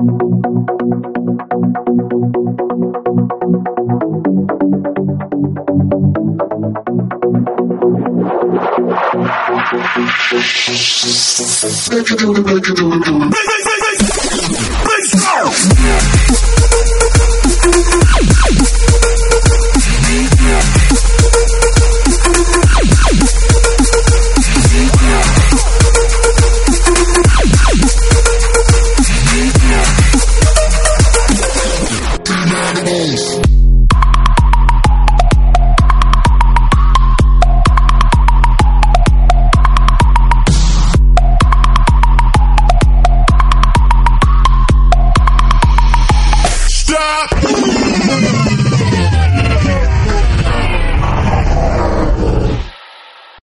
Make it do it, make it do it, do it. peace.